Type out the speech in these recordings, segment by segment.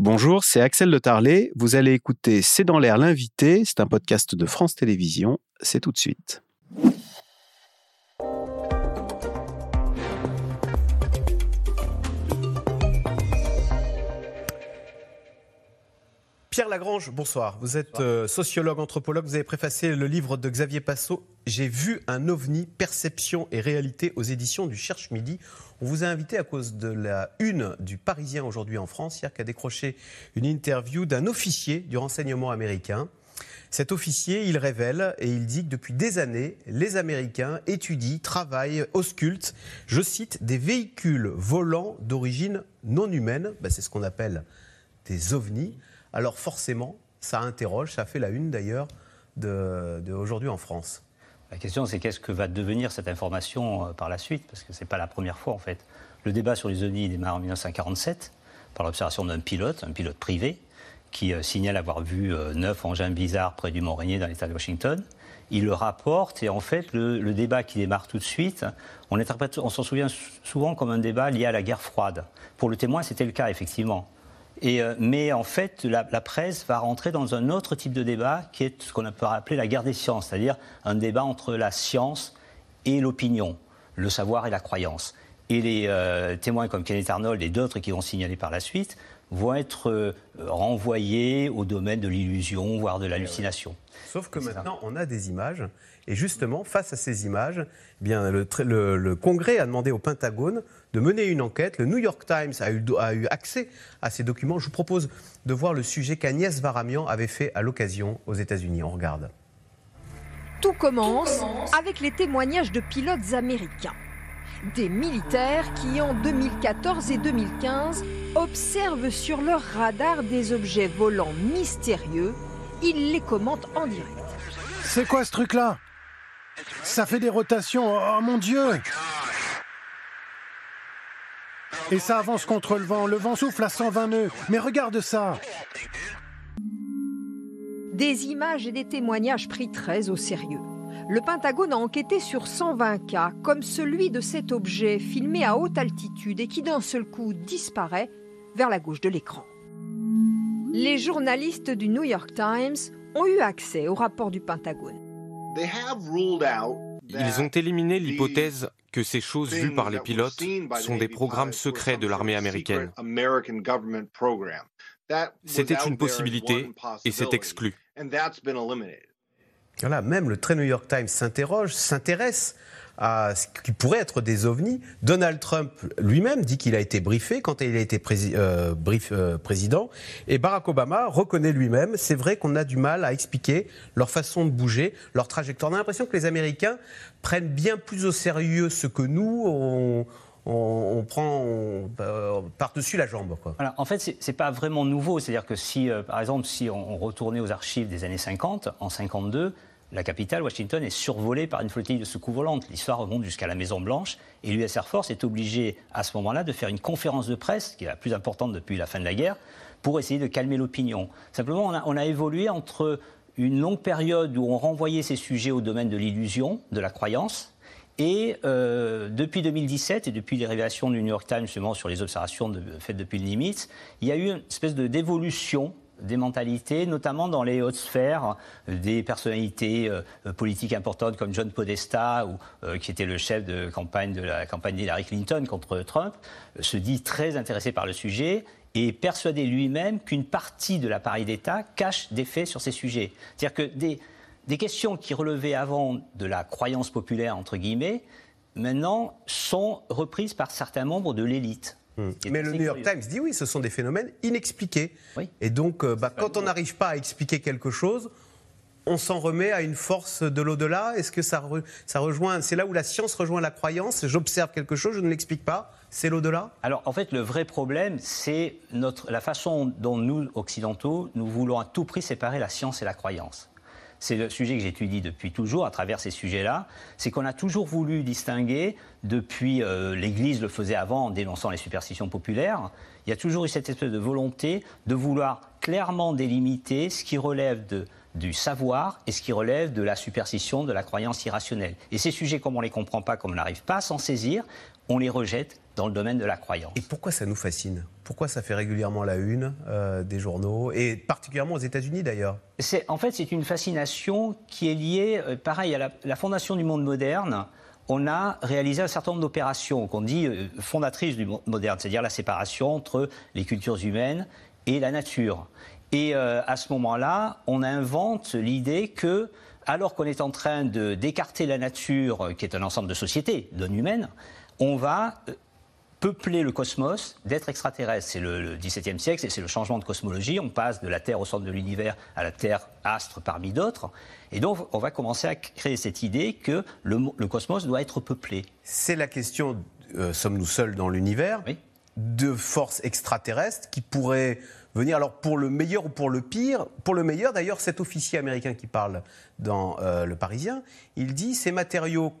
Bonjour, c'est Axel de Tarlet. Vous allez écouter C'est dans l'air l'invité. C'est un podcast de France Télévisions. C'est tout de suite. Pierre Lagrange, bonsoir. Vous êtes euh, sociologue, anthropologue. Vous avez préfacé le livre de Xavier Passot. J'ai vu un ovni, perception et réalité aux éditions du Cherche Midi. On vous a invité à cause de la une du Parisien aujourd'hui en France, hier, qui a décroché une interview d'un officier du renseignement américain. Cet officier, il révèle et il dit que depuis des années, les Américains étudient, travaillent, auscultent, je cite, des véhicules volants d'origine non humaine. Ben, c'est ce qu'on appelle des ovnis alors forcément, ça interroge, ça fait la une d'ailleurs d'aujourd'hui en France. La question, c'est qu'est-ce que va devenir cette information euh, par la suite? Parce que ce n'est pas la première fois, en fait. Le débat sur les ovnis démarre en 1947 par l'observation d'un pilote, un pilote privé, qui euh, signale avoir vu euh, neuf engins bizarres près du Mont-Rainier dans l'État de Washington. Il le rapporte et en fait, le, débat qui démarre tout de suite, on s'en souvient souvent comme un débat lié à la guerre froide. Pour le témoin, c'était le cas, effectivement. Euh, mais en fait, la, presse va rentrer dans un autre type de débat qui est ce qu'on peut appeler la guerre des sciences, c'est-à-dire un débat entre la science et l'opinion, le savoir et la croyance. Et les euh, témoins comme Kenneth Arnold et d'autres qui vont signaler par la suite vont être euh, renvoyés au domaine de l'illusion, voire de l'hallucination. Sauf que maintenant, on a des images. Et justement, face à ces images, eh bien, le, Congrès a demandé au Pentagone de mener une enquête. Le New York Times a eu, a eu accès à ces documents. Je vous propose de voir le sujet qu'Agnès Varamian avait fait à l'occasion aux États-Unis. On regarde. Tout commence avec les témoignages de pilotes américains. Des militaires qui, en 2014 et 2015, observent sur leur radar des objets volants mystérieux. Ils les commentent en direct. C'est quoi ce truc-là? Ça fait des rotations, oh mon Dieu Et ça avance contre le vent, le vent souffle à 120 nœuds. Mais regarde ça Des images et des témoignages pris très au sérieux. Le Pentagone a enquêté sur 120 cas, comme celui de cet objet filmé à haute altitude et qui d'un seul coup disparaît vers la gauche de l'écran. Les journalistes du New York Times ont eu accès au rapport du Pentagone. Ils ont éliminé l'hypothèse que ces choses vues par les pilotes sont des programmes secrets de l'armée américaine. C'était une possibilité et c'est exclu. Voilà, même le très New York Times s'interroge, s'intéresse à ce qui pourrait être des ovnis. Donald Trump lui-même dit qu'il a été briefé quand il a été euh, euh, président. Et Barack Obama reconnaît lui-même, c'est vrai qu'on a du mal à expliquer leur façon de bouger, leur trajectoire. On a l'impression que les Américains prennent bien plus au sérieux ce que nous, prend euh, par-dessus la jambe. En fait, ce n'est pas vraiment nouveau. C'est-à-dire que si, par exemple, si on, retournait aux archives des années 50, en 52, la capitale, Washington, est survolée par une flottille de secours volantes. L'histoire remonte jusqu'à la Maison-Blanche et l'US Air Force est obligée à ce moment-là de faire une conférence de presse, qui est la plus importante depuis la fin de la guerre, pour essayer de calmer l'opinion. Simplement, on a, évolué entre une longue période où on renvoyait ces sujets au domaine de l'illusion, de la croyance, et euh, depuis 2017 et depuis les révélations du New York Times justement sur les observations faites depuis le Nimitz, il y a eu une espèce de dévolution des mentalités, notamment dans les hautes sphères, des personnalités euh, politiques importantes comme John Podesta, euh, qui était le chef de campagne de la campagne d'Hillary Clinton contre Trump, euh, se dit très intéressé par le sujet et persuadé lui-même qu'une partie de l'appareil d'État cache des faits sur ces sujets. C'est-à-dire que des, des questions qui relevaient avant de la croyance populaire, entre guillemets, maintenant sont reprises par certains membres de l'élite. Hmm. Mais le New York Times dit oui, ce sont des phénomènes inexpliqués. Et donc, euh, bah, quand on n'arrive pas à expliquer quelque chose, on s'en remet à une force de l'au-delà Est-ce que ça, ça rejoint C'est là où la science rejoint la croyance? J'observe quelque chose, je ne l'explique pas. C'est l'au-delà? Alors, en fait, le vrai problème, c'est la façon dont nous, occidentaux, nous voulons à tout prix séparer la science et la croyance c'est le sujet que j'étudie depuis toujours à travers ces sujets-là, c'est qu'on a toujours voulu distinguer, depuis euh, l'Église le faisait avant en dénonçant les superstitions populaires, il y a toujours eu cette espèce de volonté de vouloir clairement délimiter ce qui relève du savoir et ce qui relève de la superstition, de la croyance irrationnelle. Et ces sujets, comme on ne les comprend pas, comme on n'arrive pas à s'en saisir, on les rejette dans le domaine de la croyance. Et pourquoi ça nous fascine? Pourquoi ça fait régulièrement la une euh, des journaux, et particulièrement aux États-Unis d'ailleurs En fait, c'est une fascination qui est liée, euh, pareil, à la, fondation du monde moderne. On a réalisé un certain nombre d'opérations qu'on dit euh, fondatrices du monde moderne, c'est-à-dire la séparation entre les cultures humaines et la nature. Et à ce moment-là, on invente l'idée que alors qu'on est en train d'écarter la nature, qui est un ensemble de sociétés, non humaines, on va peupler le cosmos d'êtres extraterrestres. C'est le, XVIIe siècle, c'est le changement de cosmologie. On passe de la Terre au centre de l'univers à la Terre astre parmi d'autres. Et donc, on va commencer à créer cette idée que le, cosmos doit être peuplé. C'est la question, euh, sommes-nous seuls dans l'univers De forces extraterrestres qui pourraient venir, alors pour le meilleur ou pour le pire? Pour le meilleur, d'ailleurs, cet officier américain qui parle dans euh, Le Parisien, il dit ces matériaux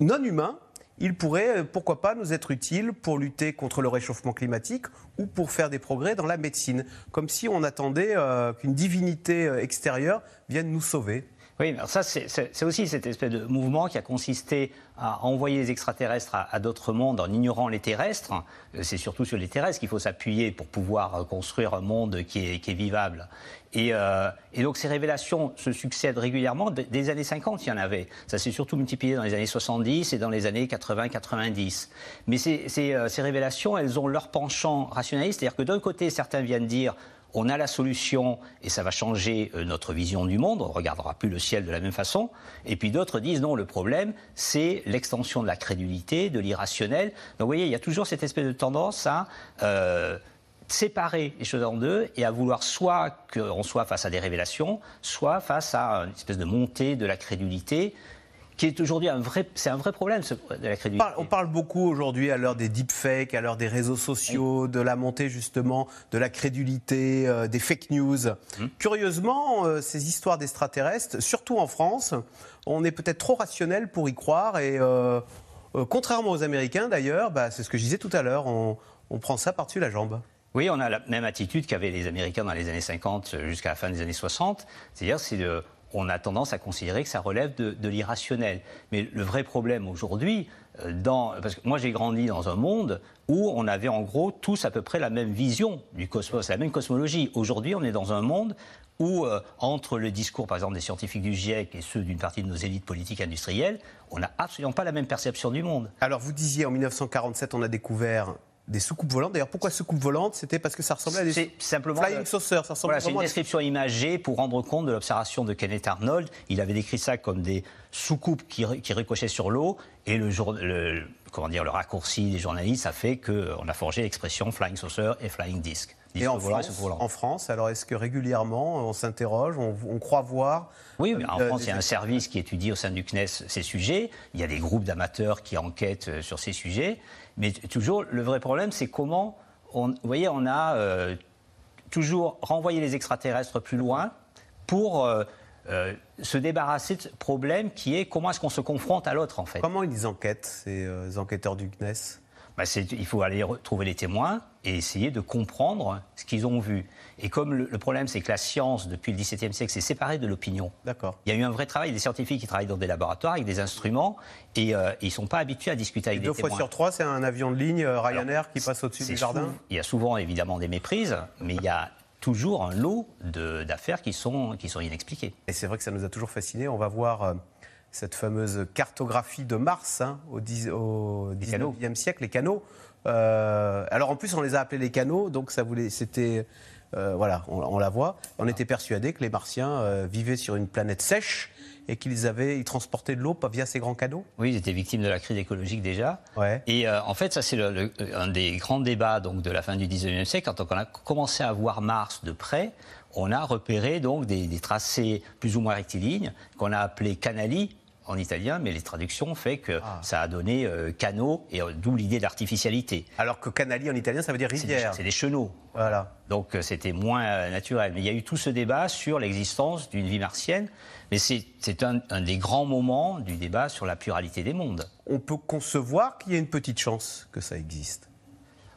non humains il pourrait, euh, pourquoi pas, nous être utile pour lutter contre le réchauffement climatique ou pour faire des progrès dans la médecine, comme si on attendait euh, qu'une divinité euh, extérieure vienne nous sauver. Oui, ça, c'est aussi cette espèce de mouvement qui a consisté à envoyer les extraterrestres à, d'autres mondes en ignorant les terrestres. Euh, c'est surtout sur les terrestres qu'il faut s'appuyer pour pouvoir euh, construire un monde qui est, vivable. Euh, et, donc ces révélations se succèdent régulièrement. Des années 50, il y en avait. Ça s'est surtout multiplié dans les années 70 et dans les années 80-90. Mais ces révélations, elles ont leur penchant rationaliste. C'est-à-dire que d'un côté, certains viennent dire on a la solution et ça va changer euh, notre vision du monde, on ne regardera plus le ciel de la même façon. Et puis d'autres disent non, le problème, c'est l'extension de la crédulité, de l'irrationnel. Donc vous voyez, il y a toujours cette espèce de tendance à euh, séparer les choses en deux et à vouloir soit qu'on soit face à des révélations, soit face à une espèce de montée de la crédulité qui est aujourd'hui un vrai, c'est un vrai problème de la crédibilité. On parle beaucoup aujourd'hui à l'heure des deepfakes, à l'heure des réseaux sociaux, de la montée justement de la crédulité, euh, des fake news. Hum. Curieusement, euh, ces histoires d'extraterrestres, surtout en France, on est peut-être trop rationnel pour y croire et euh, contrairement aux Américains d'ailleurs, bah, c'est ce que je disais tout à l'heure, on, on prend ça par-dessus la jambe. Oui, on a la même attitude qu'avaient les Américains dans les années 50 jusqu'à la fin des années 60. C'est-à-dire, c'est de on a tendance à considérer que ça relève de, l'irrationnel. Mais le vrai problème aujourd'hui, euh, parce que moi j'ai grandi dans un monde où on avait en gros tous à peu près la même vision du cosmos, la même cosmologie. Aujourd'hui, on est dans un monde où, euh, entre le discours, par exemple, des scientifiques du GIEC et ceux d'une partie de nos élites politiques industrielles, on n'a absolument pas la même perception du monde. Alors, vous disiez en 1947, on a découvert des soucoupes volantes. D'ailleurs, pourquoi soucoupes volantes C'était parce que ça ressemblait à des simplement flying saucers. Ça voilà, c'est une description imagée pour rendre compte de l'observation de Kenneth Arnold. Il avait décrit ça comme des soucoupes qui, qui ricochaient sur l'eau. Et le, jour, le, comment dire, le raccourci des journalistes a fait qu'on a forgé l'expression flying saucer et flying disc. Et en France, en France, alors est-ce que régulièrement on s'interroge, on, croit voir Oui, mais en euh, France, il y a un service qui étudie au sein du CNES ces sujets. Il y a des groupes d'amateurs qui enquêtent euh, sur ces sujets. Mais toujours, le vrai problème, c'est comment. On, vous voyez, on a euh, toujours renvoyé les extraterrestres plus loin pour se débarrasser de ce problème qui est comment est-ce qu'on se confronte à l'autre, en fait. Comment ils enquêtent, ces enquêteurs du CNES? Bah, il faut aller trouver les témoins et essayer de comprendre ce qu'ils ont vu. Et comme le, problème, c'est que la science, depuis le XVIIe siècle, s'est séparée de l'opinion. D'accord. Il y a eu un vrai travail des scientifiques qui travaillent dans des laboratoires avec des instruments et, euh, ils ne sont pas habitués à discuter avec des témoins. Deux fois sur trois, c'est un avion de ligne euh, Ryanair qui passe au-dessus du jardin Il y a souvent évidemment des méprises, mais il y a toujours un lot d'affaires qui sont, qui sont inexpliquées. Et c'est vrai que ça nous a toujours fascinés. On va voir. Cette fameuse cartographie de Mars hein, au, 19e siècle, les canaux. Euh, alors en plus, on les a appelés les canaux, donc ça voulait, c'était, euh, voilà, on, la voit. On était persuadé que les Martiens euh, vivaient sur une planète sèche et qu'ils avaient, ils transportaient de l'eau via ces grands canaux. Oui, ils étaient victimes de la crise écologique déjà. Ouais. Et en fait, ça c'est un des grands débats donc de la fin du 19e siècle, quand on a commencé à voir Mars de près. On a repéré donc des, des tracés plus ou moins rectilignes qu'on a appelés canali, en italien, mais les traductions fait que ah. ça a donné euh, canaux, et euh, d'où l'idée d'artificialité. Alors que canali en italien, ça veut dire rivière. C'est des, chenaux. Voilà. Donc euh, c'était moins naturel. Mais il y a eu tout ce débat sur l'existence d'une vie martienne, mais c'est un, des grands moments du débat sur la pluralité des mondes. On peut concevoir qu'il y ait une petite chance que ça existe?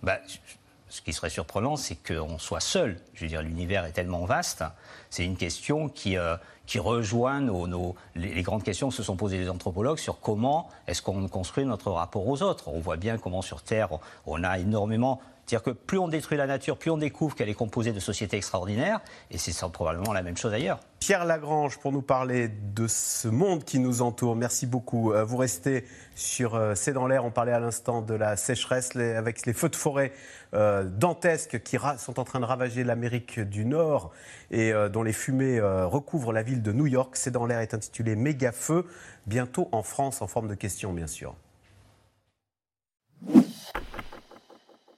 Bah, ce qui serait surprenant, c'est qu'on soit seul. Je veux dire, l'univers est tellement vaste. C'est une question qui, euh, qui rejoint nos, les, grandes questions que se sont posées les anthropologues sur comment est-ce qu'on construit notre rapport aux autres. On voit bien comment sur Terre, on a énormément c'est-à-dire que plus on détruit la nature, plus on découvre qu'elle est composée de sociétés extraordinaires, et c'est probablement la même chose ailleurs. Pierre Lagrange, pour nous parler de ce monde qui nous entoure, merci beaucoup. Euh, vous restez sur euh, C'est dans l'air, on parlait à l'instant de la sécheresse avec les feux de forêt euh, dantesques qui sont en train de ravager l'Amérique du Nord et dont les fumées recouvrent la ville de New York. C'est dans l'air est intitulé Méga Feu, bientôt en France en forme de question bien sûr.